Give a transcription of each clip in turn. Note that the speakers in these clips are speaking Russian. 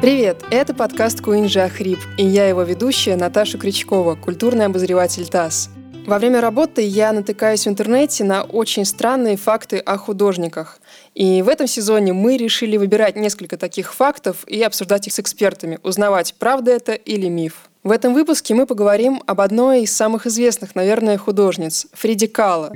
Привет! Это подкаст Куинджа Хрип, и я его ведущая Наташа Крючкова, культурный обозреватель ТАСС. Во время работы я натыкаюсь в интернете на очень странные факты о художниках. И в этом сезоне мы решили выбирать несколько таких фактов и обсуждать их с экспертами, узнавать, правда это или миф. В этом выпуске мы поговорим об одной из самых известных, наверное, художниц – Фриди Кала.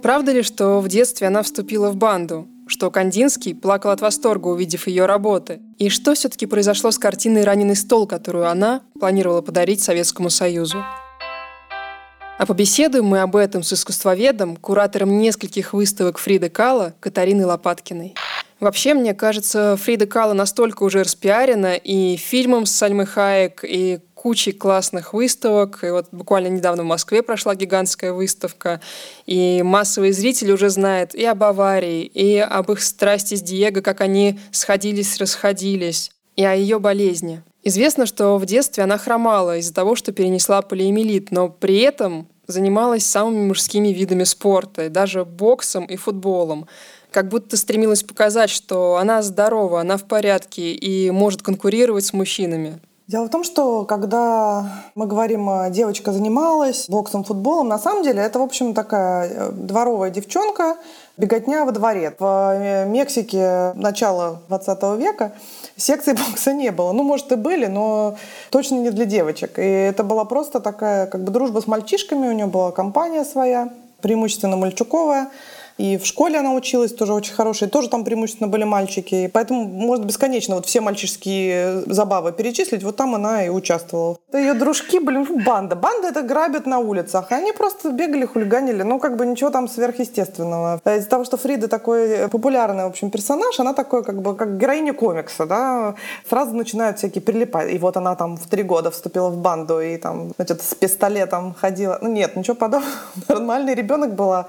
Правда ли, что в детстве она вступила в банду? Что Кандинский плакал от восторга, увидев ее работы? И что все-таки произошло с картиной «Раненый стол», которую она планировала подарить Советскому Союзу? А побеседуем мы об этом с искусствоведом, куратором нескольких выставок Фриды Кала Катариной Лопаткиной. Вообще, мне кажется, Фрида Кала настолько уже распиарена и фильмом с Сальмой Хаек, и кучей классных выставок. И вот буквально недавно в Москве прошла гигантская выставка. И массовые зрители уже знают и об аварии, и об их страсти с Диего, как они сходились, расходились, и о ее болезни. Известно, что в детстве она хромала из-за того, что перенесла полиэмилит, но при этом занималась самыми мужскими видами спорта, даже боксом и футболом как будто стремилась показать, что она здорова, она в порядке и может конкурировать с мужчинами. Дело в том, что когда мы говорим, э, девочка занималась боксом, футболом, на самом деле это, в общем, такая э, дворовая девчонка, беготня во дворе. В э, Мексике начала 20 века секций бокса не было. Ну, может, и были, но точно не для девочек. И это была просто такая как бы дружба с мальчишками, у нее была компания своя, преимущественно мальчуковая. И в школе она училась тоже очень хорошая. Тоже там преимущественно были мальчики. Поэтому можно бесконечно вот все мальчишские забавы перечислить. Вот там она и участвовала. Ее дружки были ну, банда. Банда это грабят на улицах. Они просто бегали, хулиганили. Ну, как бы ничего там сверхъестественного. Из-за того, что Фрида такой популярный, в общем, персонаж, она такой, как бы, как героиня комикса, да, сразу начинают всякие прилипать. И вот она там в три года вступила в банду и там, значит, с пистолетом ходила. Ну, нет, ничего подобного. Нормальный ребенок была.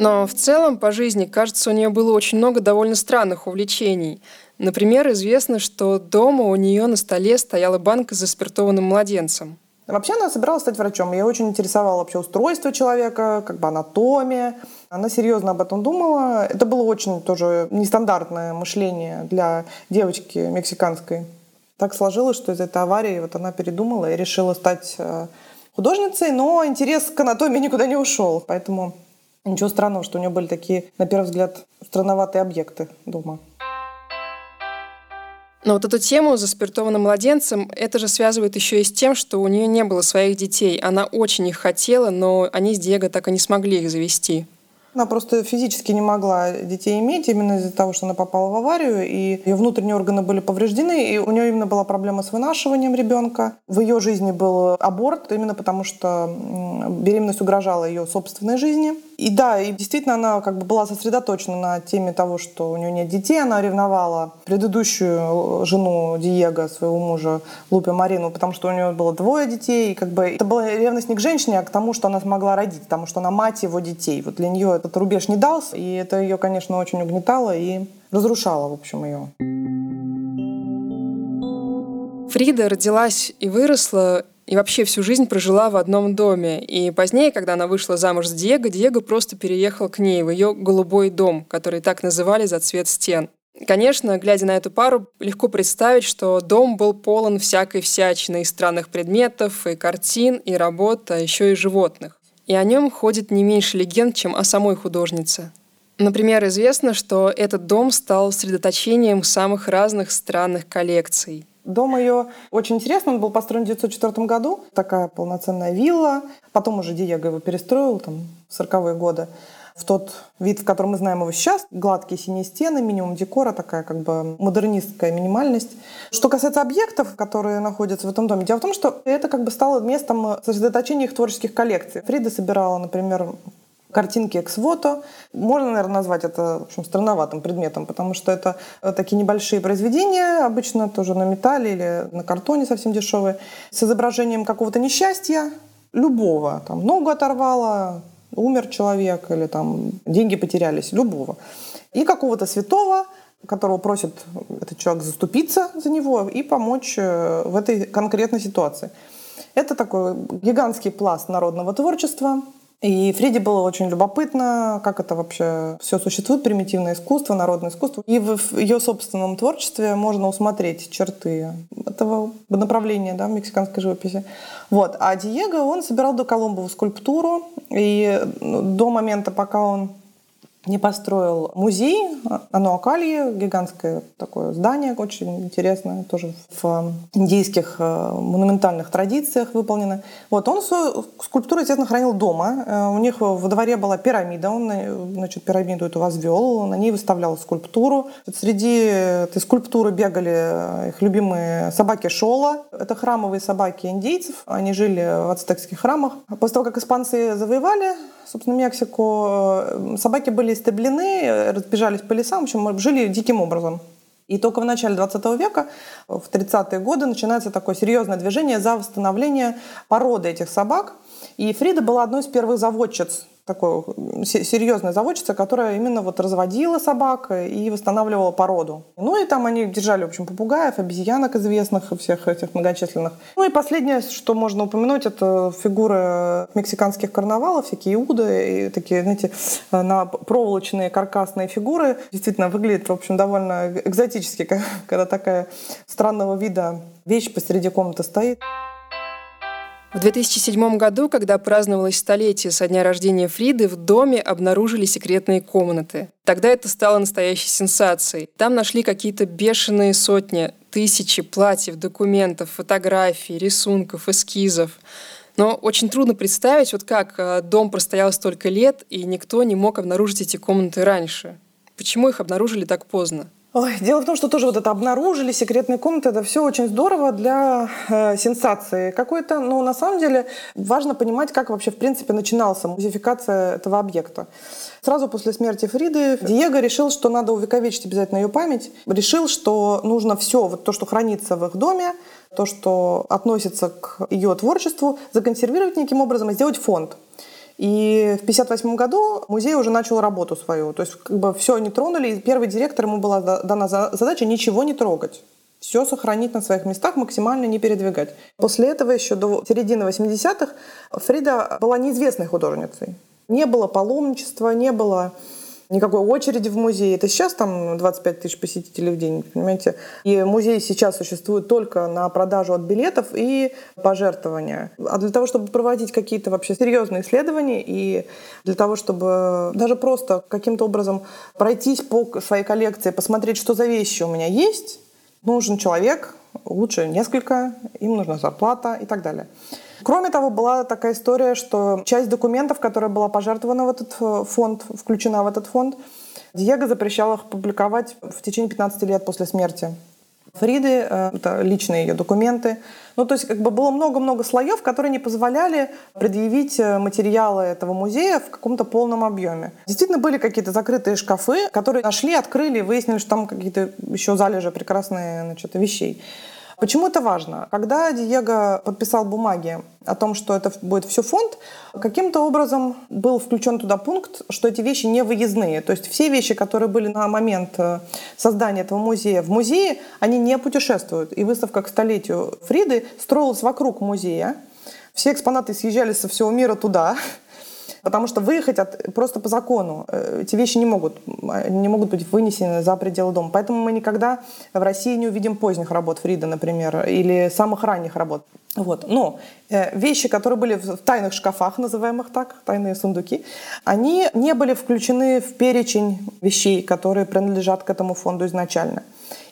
Но в целом по жизни, кажется, у нее было очень много довольно странных увлечений. Например, известно, что дома у нее на столе стояла банка с заспиртованным младенцем. Вообще она собиралась стать врачом. Ее очень интересовало вообще устройство человека, как бы анатомия. Она серьезно об этом думала. Это было очень тоже нестандартное мышление для девочки мексиканской. Так сложилось, что из этой аварии вот она передумала и решила стать э, художницей, но интерес к анатомии никуда не ушел. Поэтому Ничего странного, что у нее были такие, на первый взгляд, странноватые объекты дома. Но вот эту тему за спиртованным младенцем, это же связывает еще и с тем, что у нее не было своих детей. Она очень их хотела, но они с Диего так и не смогли их завести. Она просто физически не могла детей иметь именно из-за того, что она попала в аварию, и ее внутренние органы были повреждены, и у нее именно была проблема с вынашиванием ребенка. В ее жизни был аборт, именно потому что беременность угрожала ее собственной жизни. И да, и действительно она как бы была сосредоточена на теме того, что у нее нет детей. Она ревновала предыдущую жену Диего, своего мужа Лупе Марину, потому что у нее было двое детей. И как бы это была ревность не к женщине, а к тому, что она смогла родить, потому что она мать его детей. Вот для нее этот рубеж не дался, и это ее, конечно, очень угнетало и разрушало, в общем, ее. Фрида родилась и выросла и вообще всю жизнь прожила в одном доме. И позднее, когда она вышла замуж с Диего, Диего просто переехал к ней в ее голубой дом, который так называли за цвет стен. Конечно, глядя на эту пару, легко представить, что дом был полон всякой всячины, и странных предметов, и картин, и работ, а еще и животных. И о нем ходит не меньше легенд, чем о самой художнице. Например, известно, что этот дом стал средоточением самых разных странных коллекций. Дом ее очень интересный, он был построен в 1904 году, такая полноценная вилла. Потом уже Диего его перестроил, там, в 40-е годы в тот вид, в котором мы знаем его сейчас. Гладкие синие стены, минимум декора, такая как бы модернистская минимальность. Что касается объектов, которые находятся в этом доме, дело в том, что это как бы стало местом сосредоточения их творческих коллекций. Фрида собирала, например, картинки эксвото. Можно, наверное, назвать это в общем, странноватым предметом, потому что это э, такие небольшие произведения, обычно тоже на металле или на картоне совсем дешевые, с изображением какого-то несчастья, любого. Там ногу оторвало, умер человек или там деньги потерялись, любого. И какого-то святого, которого просит этот человек заступиться за него и помочь э, в этой конкретной ситуации. Это такой гигантский пласт народного творчества, И Фриде было очень любопытно, как это вообще все существует, примитивное искусство, народное искусство. И в ее собственном творчестве можно усмотреть черты этого направления да, мексиканской живописи. Вот. А Диего, он собирал до Колумбову скульптуру, и ну, до момента, пока он не построил музей Ануакальи, гигантское такое здание, очень интересное, тоже в индийских э, монументальных традициях выполнено. Вот, он скульптуру, естественно, хранил дома. Э, у них во дворе была пирамида, он э, значит, пирамиду эту возвел, на ней выставлял скульптуру. Среди этой скульптуры бегали их любимые собаки Шола. Это храмовые собаки индейцев, они жили в ацтекских храмах. После того, как испанцы завоевали собственно, Мексику, э, собаки были истреблены, разбежались по лесам, в общем, жили диким образом. И только в начале 20 века, в 30-е годы, начинается такое серьезное движение за восстановление породы этих собак. И Фрида была одной из первых заводчиц такой серьезная заводчица, которая именно вот разводила собак и восстанавливала породу. Ну и там они держали, в общем, попугаев, обезьянок известных, всех этих многочисленных. Ну и последнее, что можно упомянуть, это фигуры мексиканских карнавалов, всякие иуды, и такие, знаете, на проволочные каркасные фигуры. Действительно, выглядит, в общем, довольно экзотически, когда такая странного вида вещь посреди комнаты стоит. В 2007 году, когда праздновалось столетие со дня рождения Фриды, в доме обнаружили секретные комнаты. Тогда это стало настоящей сенсацией. Там нашли какие-то бешеные сотни, тысячи платьев, документов, фотографий, рисунков, эскизов. Но очень трудно представить, вот как э, дом простоял столько лет, и никто не мог обнаружить эти комнаты раньше. Почему их обнаружили так поздно? Ой, дело в том, что тоже вот это обнаружили, секретные комнаты, это все очень здорово для э, сенсации какой-то. Но на самом деле важно понимать, как вообще в принципе начиналась музификация этого объекта. Сразу после смерти Фриды Диего решил, что надо увековечить обязательно ее память. Решил, что нужно все, вот то, что хранится в их доме, то, что относится к ее творчеству, законсервировать неким образом и сделать фонд. И в 1958 году музей уже начал работу свою. То есть как бы все они тронули, и первый директор ему была дана задача ничего не трогать все сохранить на своих местах, максимально не передвигать. После этого еще до середины 80-х Фрида была неизвестной художницей. Не было паломничества, не было никакой очереди в музее. Это сейчас там 25 тысяч посетителей в день, понимаете? И музей сейчас существует только на продажу от билетов и пожертвования. А для того, чтобы проводить какие-то вообще серьезные исследования и для того, чтобы даже просто каким-то образом пройтись по своей коллекции, посмотреть, что за вещи у меня есть, нужен человек, лучше несколько, им нужна зарплата и так далее. Кроме того, была такая история, что часть документов, которая была пожертвована в этот э, фонд, включена в этот фонд, Диего запрещал их публиковать в течение 15 лет после смерти. Фриды, э, это личные ее документы. Ну, то есть как бы было много-много слоев, которые не позволяли предъявить э, материалы этого музея в каком-то полном объеме. Действительно были какие-то закрытые шкафы, которые нашли, открыли выяснили, что там какие-то еще залежи прекрасные значит, вещей. Почему это важно? Когда Диего подписал бумаги о том, что это будет все фонд, каким-то образом был включен туда пункт, что эти вещи не выездные. То есть все вещи, которые были на момент э, создания этого музея в музее, они не путешествуют. И выставка к столетию Фриды строилась вокруг музея. Все экспонаты съезжали со всего мира туда. Потому что выехать от, просто по закону э, эти вещи не могут, не могут быть вынесены за пределы дома. Поэтому мы никогда в России не увидим поздних работ Фрида, например, или самых ранних работ. Вот. Но э, вещи, которые были в тайных шкафах, называемых так, тайные сундуки, они не были включены в перечень вещей, которые принадлежат к этому фонду изначально.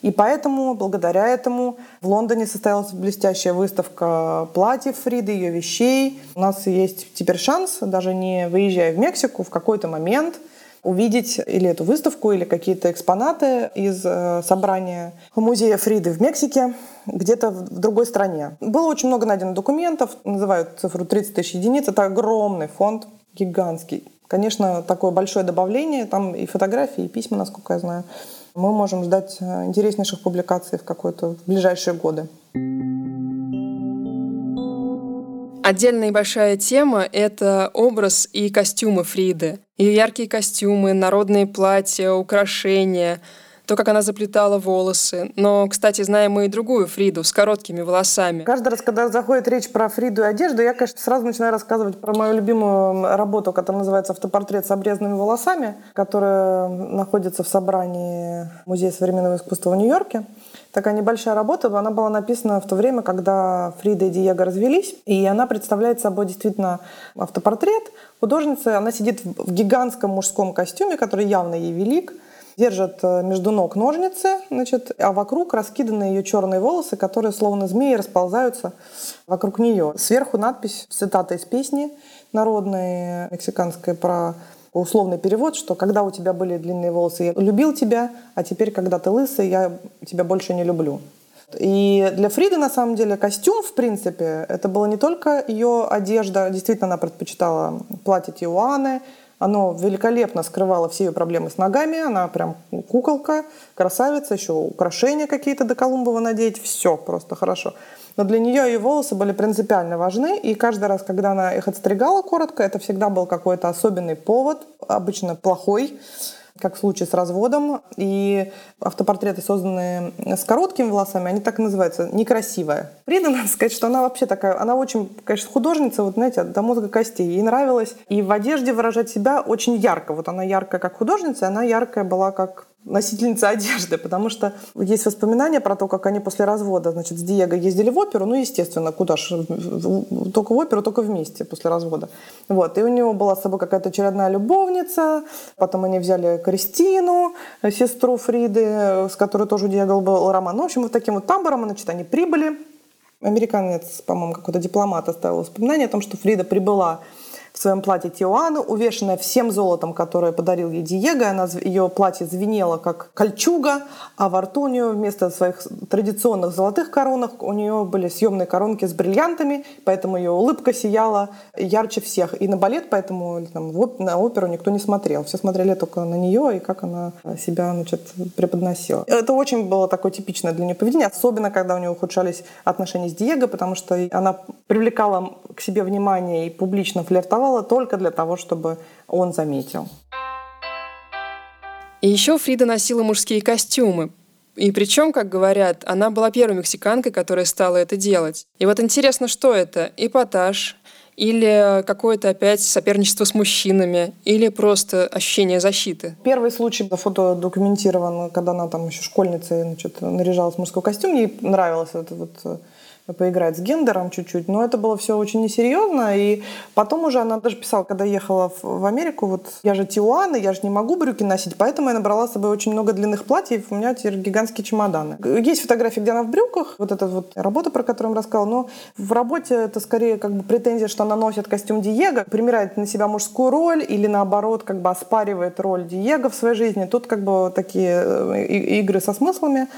И поэтому, благодаря этому, в Лондоне состоялась блестящая выставка платьев Фриды, ее вещей. У нас есть теперь шанс, даже не выезжая в Мексику, в какой-то момент увидеть или эту выставку, или какие-то экспонаты из э, собрания музея Фриды в Мексике где-то в другой стране. Было очень много найдено документов, называют цифру 30 тысяч единиц. Это огромный фонд, гигантский. Конечно, такое большое добавление, там и фотографии, и письма, насколько я знаю мы можем ждать э, интереснейших публикаций в какой-то в ближайшие годы. Отдельная большая тема — это образ и костюмы Фриды. Ее яркие костюмы, народные платья, украшения. То, как она заплетала волосы. Но, кстати, знаем мы и другую Фриду с короткими волосами. Каждый раз, когда заходит речь про Фриду и одежду, я, конечно, сразу начинаю рассказывать про мою любимую работу, которая называется «Автопортрет с обрезанными волосами», которая находится в собрании Музея современного искусства в Нью-Йорке такая небольшая работа. Она была написана в то время, когда Фрида и Диего развелись. И она представляет собой действительно автопортрет художницы. Она сидит в гигантском мужском костюме, который явно ей велик держит э, между ног ножницы, значит, а вокруг раскиданы ее черные волосы, которые словно змеи расползаются вокруг нее. Сверху надпись, цитата из песни народной мексиканской про условный перевод, что когда у тебя были длинные волосы, я любил тебя, а теперь, когда ты лысый, я тебя больше не люблю. И для Фриды, на самом деле, костюм, в принципе, это была не только ее одежда. Действительно, она предпочитала платье Тиуаны. Оно великолепно скрывало все ее проблемы с ногами. Она прям куколка, красавица, еще украшения какие-то до Колумбова надеть. Все просто хорошо. Но для нее ее волосы были принципиально важны, и каждый раз, когда она их отстригала коротко, это всегда был какой-то особенный повод, обычно плохой, как в случае с разводом. И автопортреты, созданные с короткими волосами, они так и называются, некрасивая. Фрида, надо сказать, что она вообще такая, она очень, конечно, художница, вот знаете, до мозга костей. Ей нравилось и в одежде выражать себя очень ярко. Вот она яркая как художница, она яркая была как носительница одежды, потому что есть воспоминания про то, как они после развода, значит, с Диего ездили в оперу, ну, естественно, куда же, только в оперу, только вместе после развода. Вот, и у него была с собой какая-то очередная любовница, потом они взяли Кристину, сестру Фриды, с которой тоже у Диего был роман. Ну, в общем, вот таким вот тамбуром, значит, они прибыли. Американец, по-моему, какой-то дипломат оставил воспоминание о том, что Фрида прибыла в своем платье Тиуану, увешанная всем золотом, которое подарил ей Диего. Она, ее платье звенело, как кольчуга, а во рту вместо своих традиционных золотых коронок у нее были съемные коронки с бриллиантами, поэтому ее улыбка сияла ярче всех. И на балет, поэтому там, на оперу никто не смотрел. Все смотрели только на нее и как она себя значит, преподносила. Это очень было такое типичное для нее поведение, особенно когда у нее ухудшались отношения с Диего, потому что она привлекала к себе внимание и публично флиртовала делала только для того, чтобы он заметил. И еще Фрида носила мужские костюмы. И причем, как говорят, она была первой мексиканкой, которая стала это делать. И вот интересно, что это? Эпатаж, или какое-то опять соперничество с мужчинами, или просто ощущение защиты? Первый случай фото документирован, когда она там еще школьницей значит, наряжалась в мужской костюм, ей нравилось это вот поиграть с гендером чуть-чуть, но это было все очень несерьезно, и потом уже она даже писала, когда ехала в Америку, вот я же Тиуана, я же не могу брюки носить, поэтому я набрала с собой очень много длинных платьев, у меня теперь гигантские чемоданы. Есть фотографии, где она в брюках, вот эта вот работа, про которую я рассказала, но в работе это скорее как бы претензия, что она носит костюм Диего, примеряет на себя мужскую роль или наоборот как бы оспаривает роль Диего в своей жизни. Тут как бы такие э, игры со смыслами.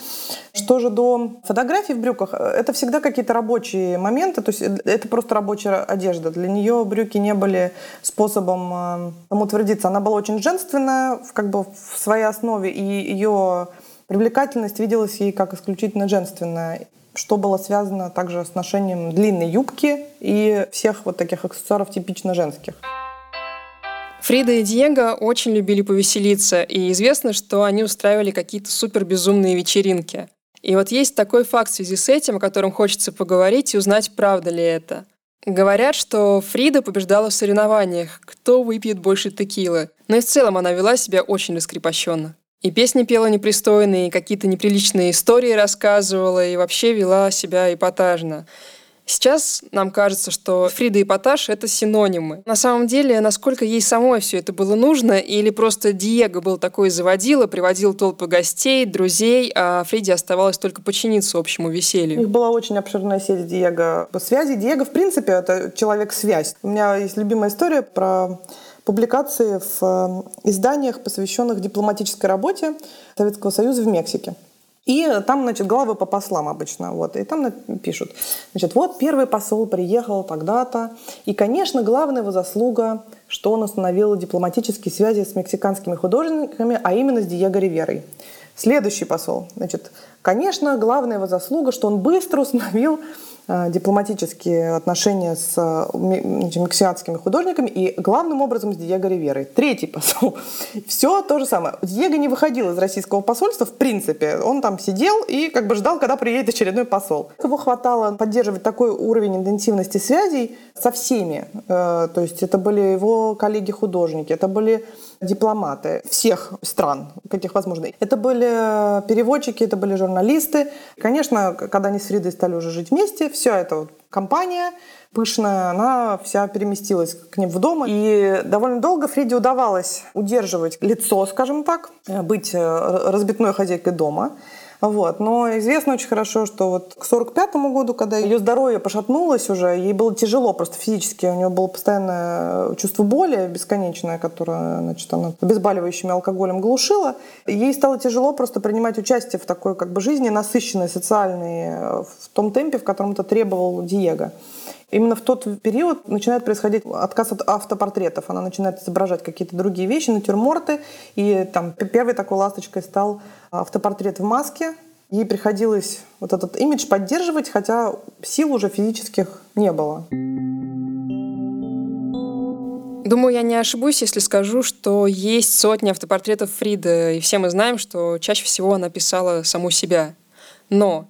Что же до фотографий в брюках, это всегда какие-то рабочие моменты, то есть это просто рабочая одежда. Для нее брюки не были способом э, самоутвердиться. Она была очень женственная, как бы в своей основе, и ее привлекательность виделась ей как исключительно женственная что было связано также с ношением длинной юбки и всех вот таких аксессуаров типично женских. Фрида и Диего очень любили повеселиться, и известно, что они устраивали какие-то супер безумные вечеринки. И вот есть такой факт в связи с этим, о котором хочется поговорить и узнать, правда ли это. Говорят, что Фрида побеждала в соревнованиях, кто выпьет больше текилы. Но и в целом она вела себя очень раскрепощенно. И песни пела непристойные, и какие-то неприличные истории рассказывала, и вообще вела себя эпатажно. Сейчас нам кажется, что Фрида и Поташ — это синонимы. На самом деле, насколько ей самой все это было нужно, или просто Диего был такой заводила, приводил толпы гостей, друзей, а Фриде оставалось только подчиниться общему веселью. У них была очень обширная сеть Диего связи. Диего, в принципе, это человек-связь. У меня есть любимая история про публикации в э, изданиях, посвященных дипломатической работе Советского Союза в Мексике. И там, значит, главы по послам обычно. Вот, и там пишут, значит, вот первый посол приехал тогда-то. И, конечно, главная его заслуга, что он установил дипломатические связи с мексиканскими художниками, а именно с Диего Риверой. Следующий посол. Значит, конечно, главная его заслуга, что он быстро установил дипломатические отношения с э, мексиканскими художниками и главным образом с Диего Риверой. Третий посол. Все то же самое. Диего не выходил из российского посольства в принципе. Он там сидел и как бы ждал, когда приедет очередной посол. Его хватало поддерживать такой уровень интенсивности связей со всеми. То есть это были его коллеги-художники, это были дипломаты всех стран, каких возможно. Это были переводчики, это были журналисты. Конечно, когда они с Фридой стали уже жить вместе, все это вот компания пышная, она вся переместилась к ним в дом. И довольно долго Фриде удавалось удерживать лицо, скажем так, быть разбитной хозяйкой дома. Вот. Но известно очень хорошо, что вот к 45 году, когда ее здоровье пошатнулось уже, ей было тяжело просто физически, у нее было постоянное чувство боли бесконечное, которое значит, она обезболивающими алкоголем глушила. Ей стало тяжело просто принимать участие в такой как бы жизни насыщенной, социальной, в том темпе, в котором это требовал Диего. Именно в тот период начинает происходить отказ от автопортретов. Она начинает изображать какие-то другие вещи, натюрморты. И там первой такой ласточкой стал автопортрет в маске. Ей приходилось вот этот имидж поддерживать, хотя сил уже физических не было. Думаю, я не ошибусь, если скажу, что есть сотни автопортретов Фриды, и все мы знаем, что чаще всего она писала саму себя. Но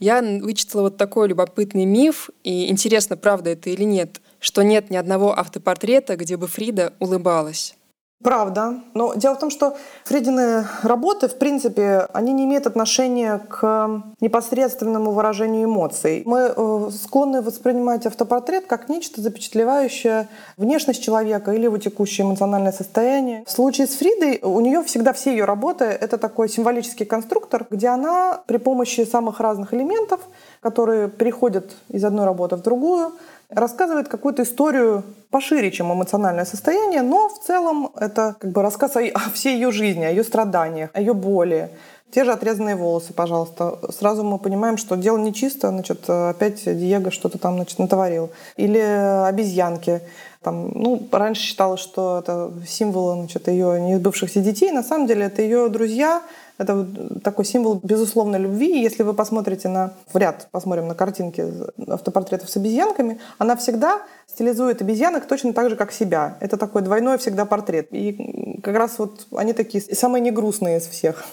я вычитала вот такой любопытный миф, и интересно, правда это или нет, что нет ни одного автопортрета, где бы Фрида улыбалась. Правда. Но дело в том, что Фридины работы, в принципе, они не имеют отношения к непосредственному выражению эмоций. Мы э, склонны воспринимать автопортрет как нечто запечатлевающее внешность человека или его текущее эмоциональное состояние. В случае с Фридой у нее всегда все ее работы — это такой символический конструктор, где она при помощи самых разных элементов, которые переходят из одной работы в другую, рассказывает какую-то историю пошире, чем эмоциональное состояние, но в целом это как бы рассказ о, всей ее жизни, о ее страданиях, о ее боли. Те же отрезанные волосы, пожалуйста. Сразу мы понимаем, что дело нечисто, значит, опять Диего что-то там, значит, натворил. Или обезьянки. Там, ну, раньше считалось, что это символ значит, ее неизбывшихся детей. На самом деле это ее друзья, это такой символ безусловной любви. если вы посмотрите на в ряд, посмотрим на картинки автопортретов с обезьянками, она всегда стилизует обезьянок точно так же, как себя. Это такой двойной всегда портрет. И как раз вот они такие самые негрустные из всех.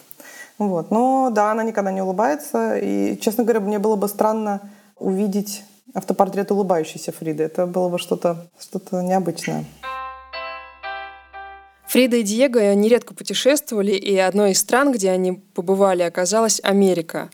Вот. Но да, она никогда не улыбается. И, честно говоря, мне было бы странно увидеть автопортрет улыбающейся Фриды. Это было бы что-то что необычное. Фрида и Диего нередко путешествовали, и одной из стран, где они побывали, оказалась Америка.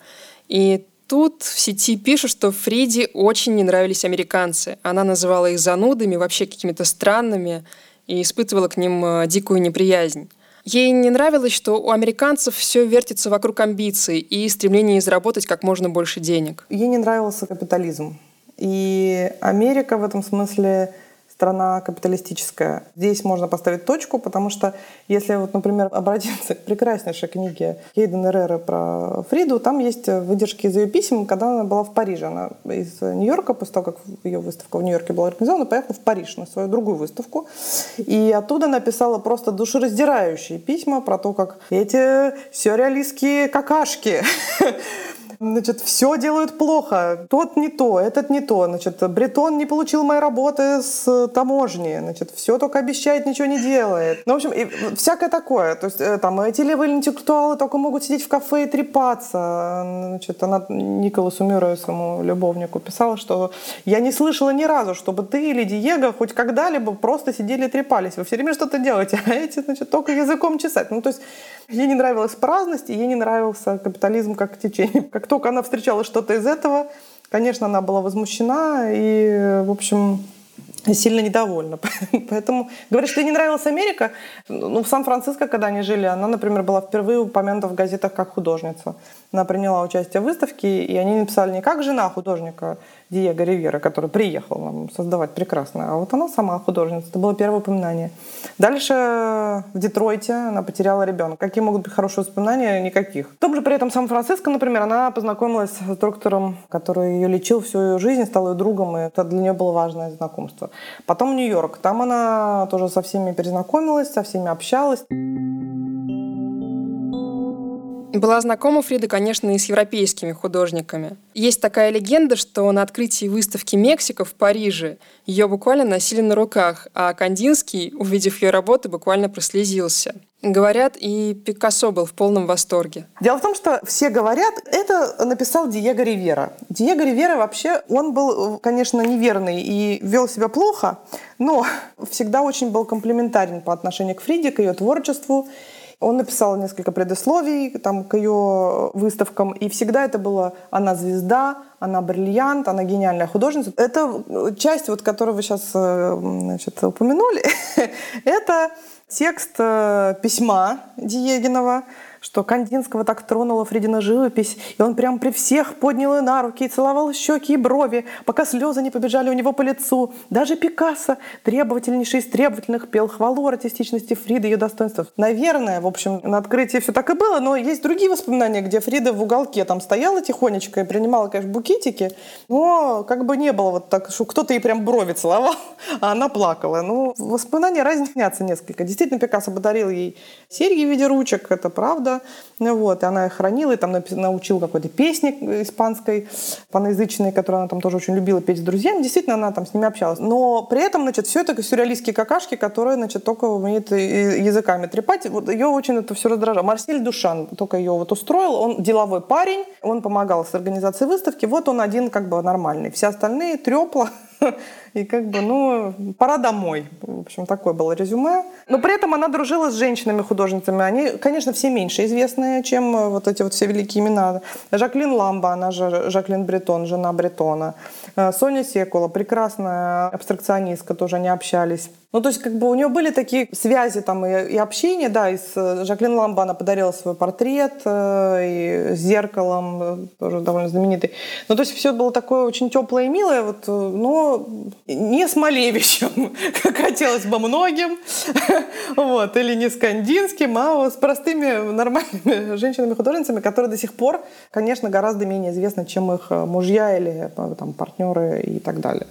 И тут в сети пишут, что Фриде очень не нравились американцы. Она называла их занудами, вообще какими-то странными, и испытывала к ним э, дикую неприязнь. Ей не нравилось, что у американцев все вертится вокруг амбиций и стремления заработать как можно больше денег. Ей не нравился капитализм. И Америка в этом смысле страна капиталистическая. Здесь можно поставить точку, потому что если, вот, например, обратиться к прекраснейшей книге Кейден Эррера про Фриду, там есть выдержки из ее писем, когда она была в Париже. Она из Нью-Йорка, после того, как ее выставка в Нью-Йорке была организована, поехала в Париж на свою другую выставку. И оттуда написала просто душераздирающие письма про то, как эти сюрреалистские какашки Значит, все делают плохо. Тот не то, этот не то. Значит, Бретон не получил моей работы с таможни. Значит, все только обещает, ничего не делает. Ну, в общем, и всякое такое. То есть, э, там, эти левые интеллектуалы только могут сидеть в кафе и трепаться. Значит, она Николасу Мюррею, своему любовнику, писала, что я не слышала ни разу, чтобы ты или Диего хоть когда-либо просто сидели и трепались. Вы все время что-то делаете, а эти, значит, только языком чесать. Ну, то есть, ей не нравилась праздность, и ей не нравился капитализм как течение. Как только она встречала что-то из этого, конечно, она была возмущена и, в общем, сильно недовольна. Поэтому говорит, что ей не нравилась Америка. Ну, в Сан-Франциско, когда они жили, она, например, была впервые упомянута в газетах как художница. Она приняла участие в выставке, и они написали не как жена художника Диего Ривера, который приехал нам создавать прекрасно, а вот она сама художница. Это было первое упоминание. Дальше в Детройте она потеряла ребенка. Какие могут быть хорошие воспоминания? Никаких. В том же при этом Сан-Франциско, например, она познакомилась с доктором, который ее лечил всю ее жизнь, стал ее другом, и это для нее было важное знакомство. Потом Нью-Йорк. Там она тоже со всеми перезнакомилась, со всеми общалась. Была знакома Фрида, конечно, и с европейскими художниками. Есть такая легенда, что на открытии выставки Мексика в Париже ее буквально носили на руках, а Кандинский, увидев ее работы, буквально прослезился. Говорят, и Пикассо был в полном восторге. Дело в том, что все говорят, это написал Диего Ривера. Диего Ривера вообще, он был, конечно, неверный и вел себя плохо, но всегда очень был комплиментарен по отношению к Фриде, к ее творчеству. Он написал несколько предисловий там, к ее выставкам, и всегда это было «она звезда», «она бриллиант», «она гениальная художница». Это часть, вот, которую вы сейчас э, значит, упомянули, это текст э, письма Диегинова, что Кандинского так тронула Фредина живопись, и он прям при всех поднял ее на руки и целовал щеки и брови, пока слезы не побежали у него по лицу. Даже Пикассо, требовательнейший из требовательных, пел хвалу артистичности Фриды и ее достоинств. Наверное, в общем, на открытии все так и было, но есть другие воспоминания, где Фрида в уголке там стояла тихонечко и принимала, конечно, букетики, но как бы не было вот так, что кто-то ей прям брови целовал, а она плакала. Ну, воспоминания разнятся несколько. Действительно, Пикассо подарил ей серьги в виде ручек, это правда, года. Вот, и она их хранила, и там научил какой-то песни испанской, паноязычной, которую она там тоже очень любила петь с друзьями. Действительно, она там с ними общалась. Но при этом, значит, все это сюрреалистские какашки, которые, значит, только умеет языками трепать. Вот ее очень это все раздражало. Марсель Душан только ее вот устроил. Он деловой парень, он помогал с организацией выставки. Вот он один как бы нормальный. Все остальные трепла И как бы, ну, пора домой. В общем, такое было резюме. Но при этом она дружила с женщинами-художницами. Они, конечно, все меньше известные, чем э, вот эти вот все великие имена. Жаклин Ламба, она же Жаклин Бретон, жена Бретона. Э, Соня Секула, прекрасная абстракционистка, тоже они общались. Ну, то есть, как бы у нее были такие связи там и, и общение, да, и с э, Жаклин Ламба она подарила свой портрет, и с зеркалом, тоже довольно знаменитый. Ну, то есть, все было такое очень теплое и милое, вот, но не с Малевичем, как хотелось бы многим, вот, или не с Кандинским, а с простыми нормальными женщинами-художницами, которые до сих пор, конечно, гораздо менее известны, чем их мужья или там, партнеры и так далее.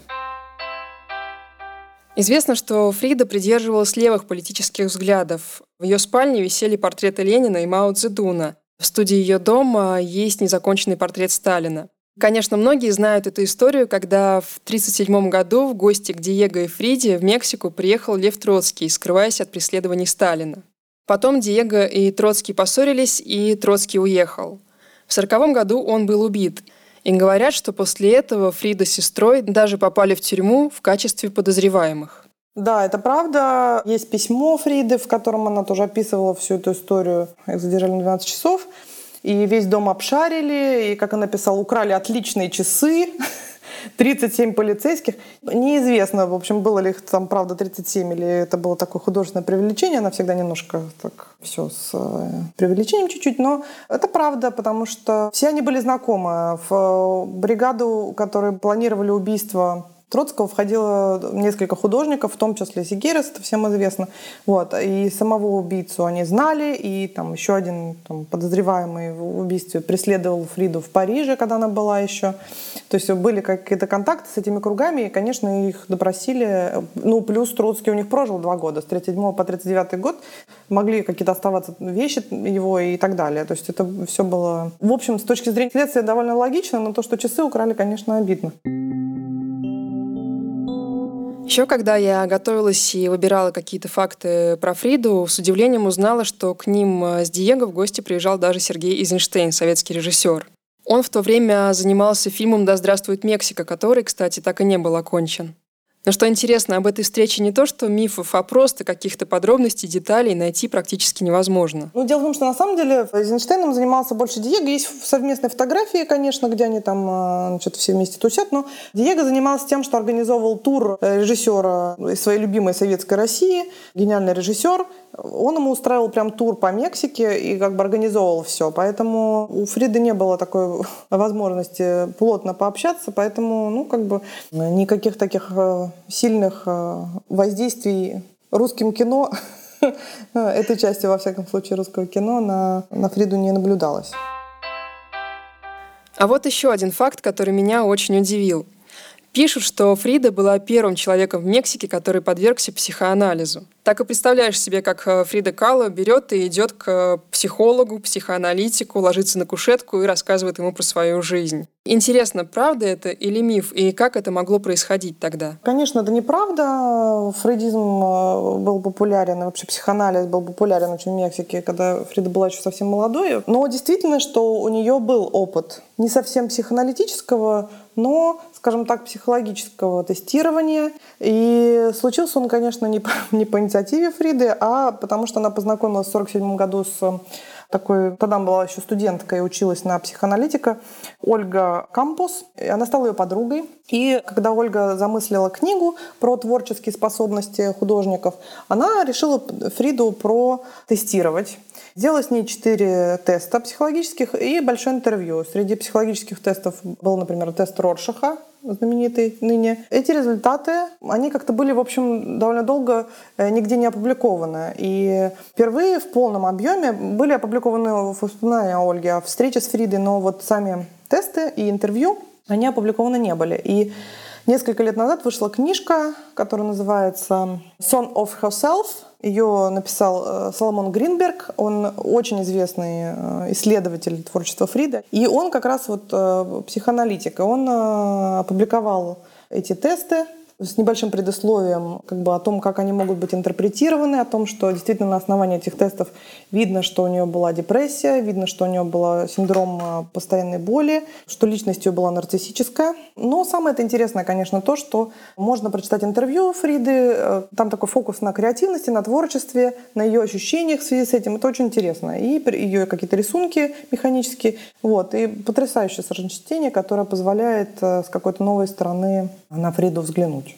Известно, что Фрида придерживалась левых политических взглядов. В ее спальне висели портреты Ленина и Мао Цзэдуна. В студии ее дома есть незаконченный портрет Сталина. Конечно, многие знают эту историю, когда в 1937 году в гости к Диего и Фриде в Мексику приехал Лев Троцкий, скрываясь от преследований Сталина. Потом Диего и Троцкий поссорились, и Троцкий уехал. В 1940 году он был убит – и говорят, что после этого Фрида с сестрой даже попали в тюрьму в качестве подозреваемых. Да, это правда. Есть письмо Фриды, в котором она тоже описывала всю эту историю. Их задержали на 12 часов. И весь дом обшарили, и, как она писала, украли отличные часы. 37 полицейских. Неизвестно, в общем, было ли их там, правда, 37, или это было такое художественное привлечение. Она всегда немножко так все с э, преувеличением чуть-чуть, но это правда, потому что все они были знакомы. В бригаду, которые планировали убийство Троцкого входило несколько художников, в том числе Сигерес, это всем известно. Вот. И самого убийцу они знали, и там еще один там, подозреваемый в убийстве преследовал Фриду в Париже, когда она была еще. То есть были какие-то контакты с этими кругами, и, конечно, их допросили. Ну, плюс Троцкий у них прожил два года, с 37 по 39 год. Могли какие-то оставаться вещи его и так далее. То есть это все было... В общем, с точки зрения следствия довольно логично, но то, что часы украли, конечно, обидно. Еще когда я готовилась и выбирала какие-то факты про Фриду, с удивлением узнала, что к ним э, с Диего в гости приезжал даже Сергей Эйзенштейн, советский режиссер. Он в то время занимался фильмом «Да здравствует Мексика», который, кстати, так и не был окончен. Но что интересно, об этой встрече не то, что мифов, а просто каких-то подробностей, деталей найти практически невозможно. Ну, дело в том, что на самом деле Эйзенштейном занимался больше Диего. Есть совместные фотографии, конечно, где они там а, значит, все вместе тусят, но Диего занимался тем, что организовывал тур э, режиссера из своей любимой советской России, гениальный режиссер, он ему устраивал прям тур по Мексике и как бы организовывал все. Поэтому у Фриды не было такой возможности плотно пообщаться, поэтому, ну, как бы никаких таких э, сильных э, воздействий русским кино этой части, во всяком случае, русского кино на, на Фриду не наблюдалось. А вот еще один факт, который меня очень удивил. Пишут, что Фрида была первым человеком в Мексике, который подвергся психоанализу. Так и представляешь себе, как э, Фрида Кало берет и идет к психологу, психоаналитику, ложится на кушетку и рассказывает ему про свою жизнь. Интересно, правда это или миф, и как это могло происходить тогда? Конечно, это неправда. Фрейдизм э, был популярен, и вообще психоанализ был популярен очень в Мексике, когда Фрида была еще совсем молодой. Но действительно, что у нее был опыт не совсем психоаналитического, но, скажем так, психологического тестирования. И случился он, конечно, не по, не по инициативе Фриды, а потому что она познакомилась в 1947 году с такой, тогда она была еще студенткой и училась на психоаналитика, Ольга Кампус. Она стала ее подругой. И когда Ольга замыслила книгу про творческие способности художников, она решила Фриду протестировать. Сделала с ней четыре теста психологических и большое интервью. Среди психологических тестов был, например, тест Роршаха, знаменитый ныне. Эти результаты, они как-то были, в общем, довольно долго э, нигде не опубликованы. И впервые в полном объеме были опубликованы воспоминания Ольги о встрече с Фридой, но вот сами тесты и интервью, они опубликованы не были. И несколько лет назад вышла книжка, которая называется «Son of Herself», ее написал э, Соломон Гринберг. Он очень известный э, исследователь творчества Фрида. И он как раз вот э, психоаналитик. Он опубликовал эти тесты с небольшим предусловием как бы, о том, как они могут быть интерпретированы, о том, что действительно на основании этих тестов видно, что у нее была депрессия, видно, что у нее был синдром а, постоянной боли, что личность ее была нарциссическая. Но самое это интересное, конечно, то, что можно прочитать интервью Фриды, э, там такой фокус на креативности, на творчестве, на ее ощущениях в связи с этим. Это очень интересно. И ее какие-то рисунки механические. Вот. И потрясающее совершенно чтение, которое позволяет э, с какой-то новой стороны на Фриду взглянуть.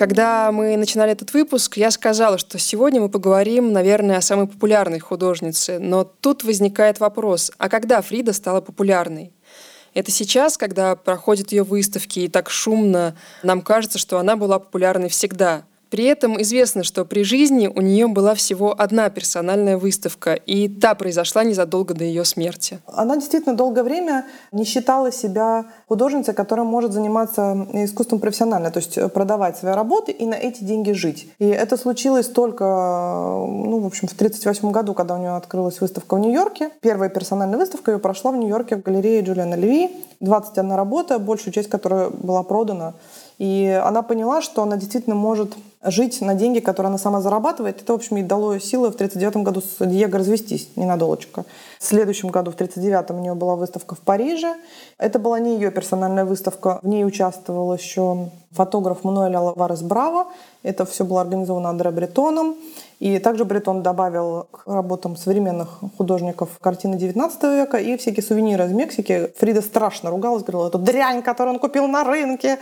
Когда мы начинали этот выпуск, я сказала, что сегодня мы поговорим, наверное, о самой популярной художнице. Но тут возникает вопрос, а когда Фрида стала популярной? Это сейчас, когда проходят ее выставки и так шумно, нам кажется, что она была популярной всегда. При этом известно, что при жизни у нее была всего одна персональная выставка, и та произошла незадолго до ее смерти. Она действительно долгое время не считала себя художницей, которая может заниматься искусством профессионально, то есть продавать свои работы и на эти деньги жить. И это случилось только, ну, в общем, в 1938 году, когда у нее открылась выставка в Нью-Йорке. Первая персональная выставка ее прошла в Нью-Йорке в галерее Джулиана Леви. 21 работа, большую часть которой была продана и она поняла, что она действительно может жить на деньги, которые она сама зарабатывает. Это, в общем, ей дало силы в 1939 году с Диего развестись ненадолочко. В следующем году, в 1939 у нее была выставка в Париже. Это была не ее персональная выставка. В ней участвовал еще фотограф Мануэль Алварес Браво. Это все было организовано Андре Бретоном. И также Бретон добавил к работам современных художников картины 19 века и всякие сувениры из Мексики. Фрида страшно ругалась, говорила, это дрянь, которую он купил на рынке.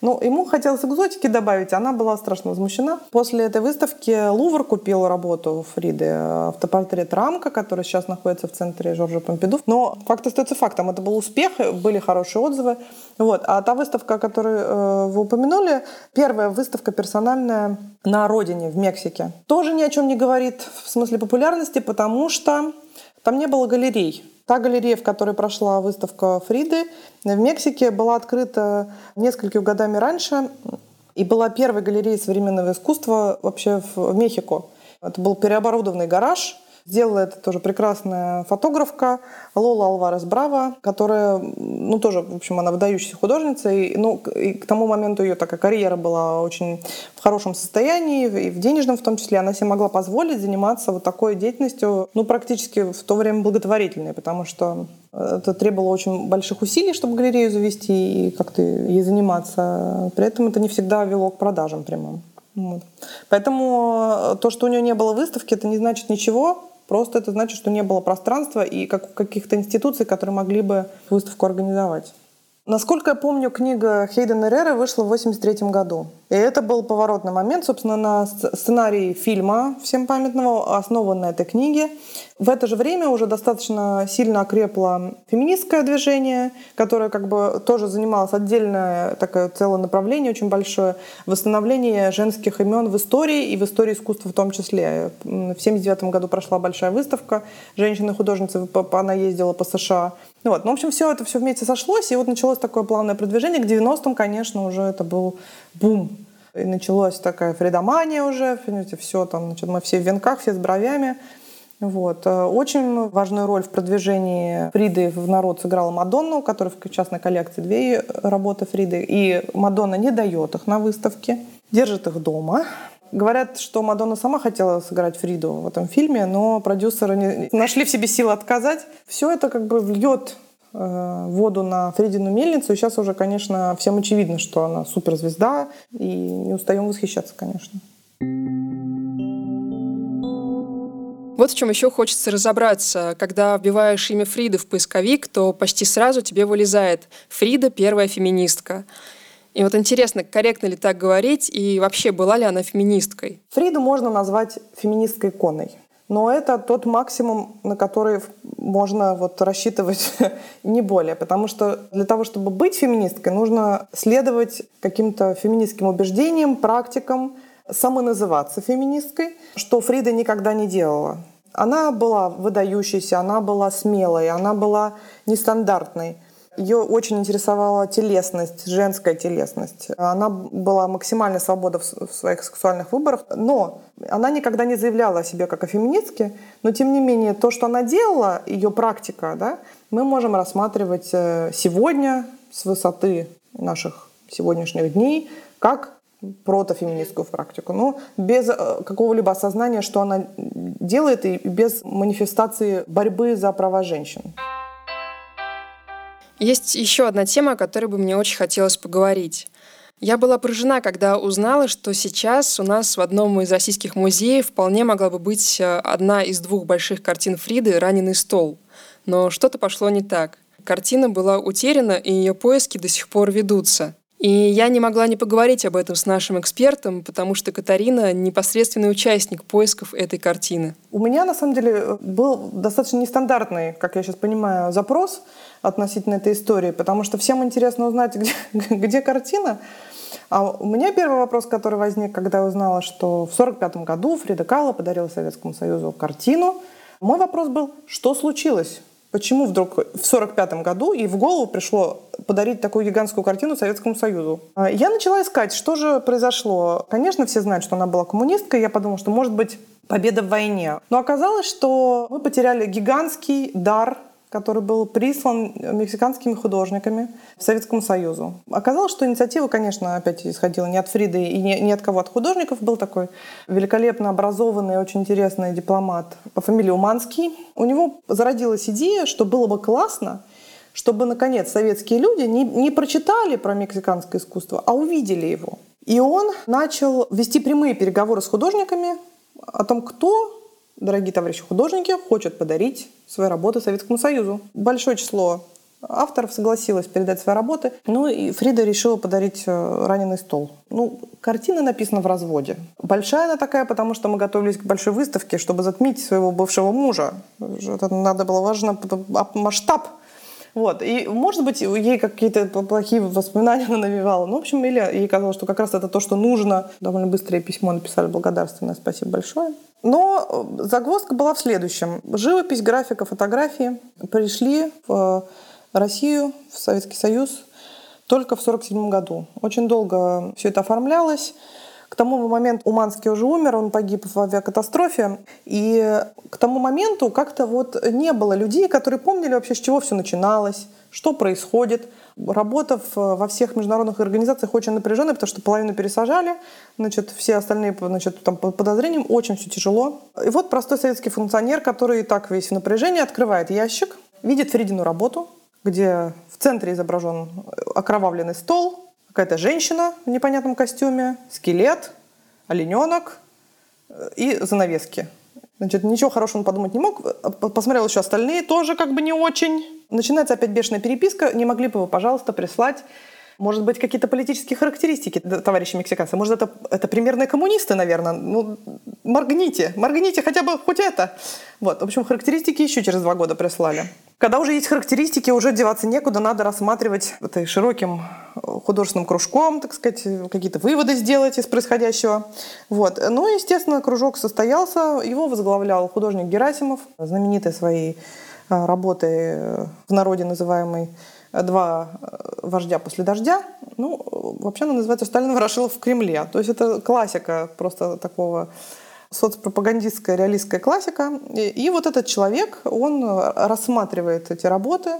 Ну, ему хотелось экзотики добавить, она была страшно возмущена. После этой выставки Лувр купил работу Фриды, автопортрет «Рамка», который сейчас находится в центре Жоржа Помпиду. Но факт остается фактом. Это был успех, были хорошие отзывы. Вот. А та выставка, которую э, вы упомянули, первая выставка персональная на родине, в Мексике, тоже ни о чем не говорит в смысле популярности, потому что там не было галерей. Та галерея, в которой прошла выставка Фриды в Мексике, была открыта несколькими годами раньше и была первой галереей современного искусства вообще в Мехико. Это был переоборудованный гараж, Сделала это тоже прекрасная фотографка Лола Алварес Браво, которая, ну, тоже, в общем, она выдающаяся художница. И, ну, и к тому моменту ее такая карьера была очень в хорошем состоянии, и в денежном в том числе. Она себе могла позволить заниматься вот такой деятельностью, ну, практически в то время благотворительной, потому что это требовало очень больших усилий, чтобы галерею завести и как-то ей заниматься. При этом это не всегда вело к продажам прямым. Вот. Поэтому то, что у нее не было выставки, это не значит ничего. Просто это значит, что не было пространства и как, каких-то институций, которые могли бы выставку организовать. Насколько я помню, книга Хейдена Эррера вышла в 1983 году. И это был поворотный момент, собственно, на сценарий фильма всем памятного, основан на этой книге. В это же время уже достаточно сильно окрепло феминистское движение, которое как бы тоже занималось отдельное такое целое направление, очень большое, восстановление женских имен в истории и в истории искусства в том числе. В 1979 году прошла большая выставка женщины-художницы, она ездила по США. Вот. Ну, в общем, все это все вместе сошлось, и вот началось такое плавное продвижение. К 90-м, конечно, уже это был бум И началась такая фридомания уже, все там, значит, мы все в венках, все с бровями. Вот. Э, очень важную роль в продвижении Фриды в народ сыграла Мадонна, у которой в частной коллекции две работы Фриды. И Мадонна не дает их на выставке, держит их дома. Говорят, что Мадонна сама хотела сыграть Фриду в этом фильме, но продюсеры не нашли в себе силы отказать. Все это как бы льет воду на Фридину мельницу. И сейчас уже, конечно, всем очевидно, что она суперзвезда. И не устаем восхищаться, конечно. Вот в чем еще хочется разобраться. Когда вбиваешь имя Фриды в поисковик, то почти сразу тебе вылезает «Фрида – первая феминистка». И вот интересно, корректно ли так говорить, и вообще была ли она феминисткой? Фриду можно назвать феминисткой иконой. Но это тот максимум, на который можно вот рассчитывать не более. Потому что для того, чтобы быть феминисткой, нужно следовать каким-то феминистским убеждениям, практикам, самоназываться феминисткой, что Фрида никогда не делала. Она была выдающейся, она была смелой, она была нестандартной. Ее очень интересовала телесность, женская телесность. Она была максимально свободна в своих сексуальных выборах, но она никогда не заявляла о себе как о феминистке. Но тем не менее, то, что она делала, ее практика, да, мы можем рассматривать э, сегодня с высоты наших сегодняшних дней как протофеминистскую практику, но без э, какого-либо осознания, что она делает, и без манифестации борьбы за права женщин. Есть еще одна тема, о которой бы мне очень хотелось поговорить. Я была поражена, когда узнала, что сейчас у нас в одном из российских музеев вполне могла бы быть э, одна из двух больших картин Фриды «Раненый стол». Но что-то пошло не так. Картина была утеряна, и ее поиски до сих пор ведутся. И я не могла не поговорить об этом с нашим экспертом, потому что Катарина — непосредственный участник поисков этой картины. У меня, на самом деле, был достаточно нестандартный, как я сейчас понимаю, запрос относительно этой истории, потому что всем интересно узнать, где, где картина. А у меня первый вопрос, который возник, когда я узнала, что в 1945 году Фрида Кала подарила Советскому Союзу картину. Мой вопрос был, что случилось? Почему вдруг в 1945 году ей в голову пришло подарить такую гигантскую картину Советскому Союзу? А, я начала искать, что же произошло. Конечно, все знают, что она была коммунисткой. Я подумала, что, может быть, победа в войне. Но оказалось, что мы потеряли гигантский дар который был прислан мексиканскими художниками Советскому Союзу. Оказалось, что инициатива, конечно, опять исходила не от Фриды и не, от кого, от художников. Был такой великолепно образованный, очень интересный дипломат по фамилии Уманский. У него зародилась идея, что было бы классно, чтобы, наконец, советские люди не, не прочитали про мексиканское искусство, а увидели его. И он начал вести прямые переговоры с художниками о том, кто дорогие товарищи художники, хочет подарить свои работы Советскому Союзу. Большое число авторов согласилось передать свои работы. Ну и Фрида решила подарить э, «Раненый стол». Ну, картина написана в разводе. Большая она такая, потому что мы готовились к большой выставке, чтобы затмить своего бывшего мужа. Это надо было важно масштаб вот. И, может быть, ей какие-то плохие воспоминания она навевала. Ну, в общем, или ей казалось, что как раз это то, что нужно. Довольно быстрое письмо написали благодарственное. Спасибо большое. Но э, загвоздка была в следующем. Живопись, графика, фотографии пришли в Россию, в Советский Союз только в 1947 году. Очень долго все это оформлялось. К тому моменту Уманский уже умер, он погиб в авиакатастрофе. И к тому моменту как-то вот не было людей, которые помнили вообще, с чего все начиналось, что происходит. Работа во всех международных организациях очень напряженная, потому что половину пересажали, значит, все остальные значит, там, по подозрениям, очень все тяжело. И вот простой советский функционер, который и так весь в напряжении, открывает ящик, видит Фридину работу, где в центре изображен окровавленный стол, какая-то женщина в непонятном костюме, скелет, олененок э, и занавески. Значит, ничего хорошего он подумать не мог. Посмотрел еще остальные, тоже как бы не очень. Начинается опять бешеная переписка. Не могли бы вы, пожалуйста, прислать может быть, какие-то политические характеристики, товарищи мексиканцы? Может, это, это примерные коммунисты, наверное? Ну, моргните, моргните хотя бы хоть это. Вот, в общем, характеристики еще через два года прислали. Когда уже есть характеристики, уже деваться некуда, надо рассматривать это широким художественным кружком, так сказать, какие-то выводы сделать из происходящего. Вот. Ну, естественно, кружок состоялся, его возглавлял художник Герасимов, знаменитый своей а, работой в народе называемой «Два вождя после дождя». Ну, вообще она называется «Сталин ворошил в Кремле». То есть это классика просто такого соцпропагандистская реалистская классика. И, и вот этот человек, он рассматривает эти работы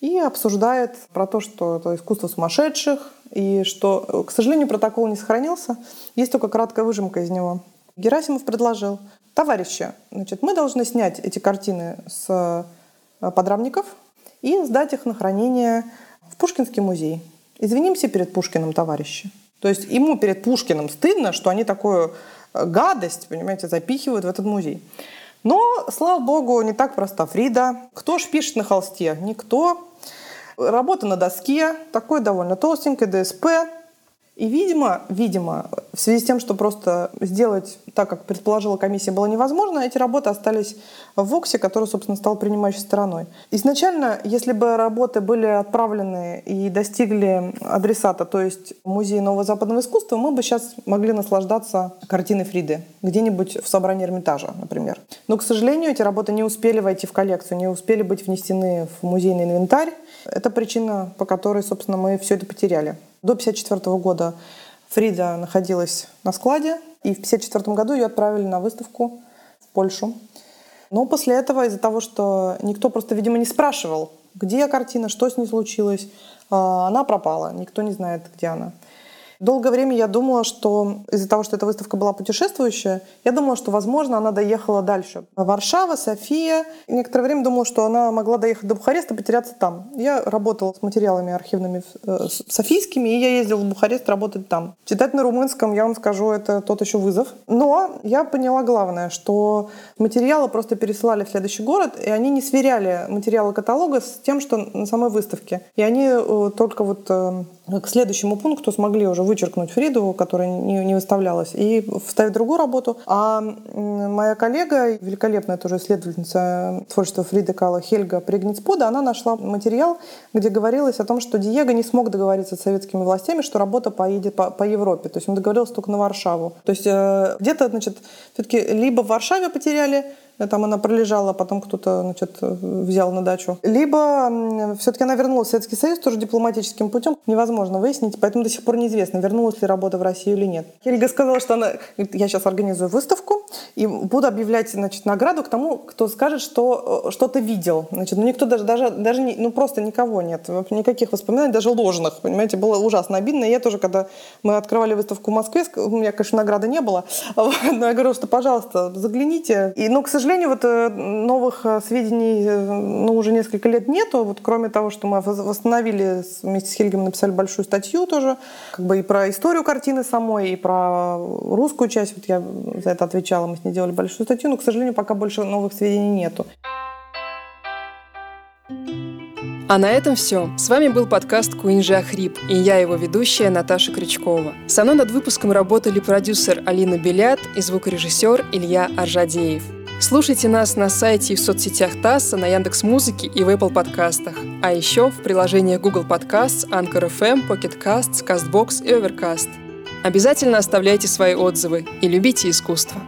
и обсуждает про то, что это искусство сумасшедших, и что, к сожалению, протокол не сохранился. Есть только краткая выжимка из него. Герасимов предложил, товарищи, значит, мы должны снять эти картины с э, подрамников и сдать их на хранение в Пушкинский музей. Извинимся перед Пушкиным, товарищи. То есть ему перед Пушкиным стыдно, что они такую э, гадость, понимаете, запихивают в этот музей. Но, слава богу, не так просто Фрида. Кто ж пишет на холсте? Никто. Работа на доске, такой довольно толстенький ДСП. И, видимо, видимо, в связи с тем, что просто сделать так, как предположила комиссия, было невозможно, эти работы остались в ВОКСе, который, собственно, стал принимающей стороной. Изначально, если бы работы были отправлены и достигли адресата, то есть Музей нового западного искусства, мы бы сейчас могли наслаждаться картиной Фриды где-нибудь в собрании Эрмитажа, например. Но, к сожалению, эти работы не успели войти в коллекцию, не успели быть внесены в музейный инвентарь. Это причина, по которой, собственно, мы все это потеряли. До 1954 года Фрида находилась на складе, и в 1954 году ее отправили на выставку в Польшу. Но после этого, из-за того, что никто просто, видимо, не спрашивал, где картина, что с ней случилось, а, она пропала, никто не знает, где она. Долгое время я думала, что из-за того, что эта выставка была путешествующая, я думала, что, возможно, она доехала дальше. Варшава, София. Некоторое время думала, что она могла доехать до Бухареста, потеряться там. Я работала с материалами архивными э, софийскими, и я ездила в Бухарест работать там. Читать на румынском, я вам скажу, это тот еще вызов. Но я поняла главное, что материалы просто пересылали в следующий город, и они не сверяли материалы каталога с тем, что на самой выставке. И они э, только вот э, к следующему пункту смогли уже вычеркнуть Фриду, которая не, не выставлялась, и вставить другую работу. А моя коллега, великолепная тоже исследовательница творчества Фриды Кала Хельга Пригницпуда, она нашла материал, где говорилось о том, что Диего не смог договориться с советскими властями, что работа поедет по, по Европе. То есть он договорился только на Варшаву. То есть э, где-то, значит, все-таки либо в Варшаве потеряли там она пролежала, потом кто-то значит, взял на дачу. Либо все-таки она вернулась в Советский Союз тоже дипломатическим путем. Невозможно выяснить, поэтому до сих пор неизвестно, вернулась ли работа в Россию или нет. Хельга сказала, что она, я сейчас организую выставку и буду объявлять значит, награду к тому, кто скажет, что э, что-то видел. Значит, ну никто даже, даже, даже не, ну просто никого нет, никаких воспоминаний, даже ложных, понимаете, было ужасно обидно. И я тоже, когда мы открывали выставку в Москве, у меня, конечно, награды не было, но я говорю, что, пожалуйста, загляните. И, ну, к сожалению, вот э, новых э, сведений ну, уже несколько лет нету. Вот кроме того, что мы восстановили вместе с Хельгем написали большую статью тоже, как бы и про историю картины самой, и про русскую часть. Вот я за это отвечала, мы с ней делали большую статью, но, к сожалению, пока больше новых сведений нету. А на этом все. С вами был подкаст Куинджи Ахрип, и я его ведущая Наташа Крючкова. Со мной над выпуском работали продюсер Алина Белят и звукорежиссер Илья Аржадеев. Слушайте нас на сайте и в соцсетях ТАССа, на Яндекс Музыке и в Apple подкастах. А еще в приложениях Google Podcasts, Anchor FM, Pocket Casts, CastBox и Overcast. Обязательно оставляйте свои отзывы и любите искусство.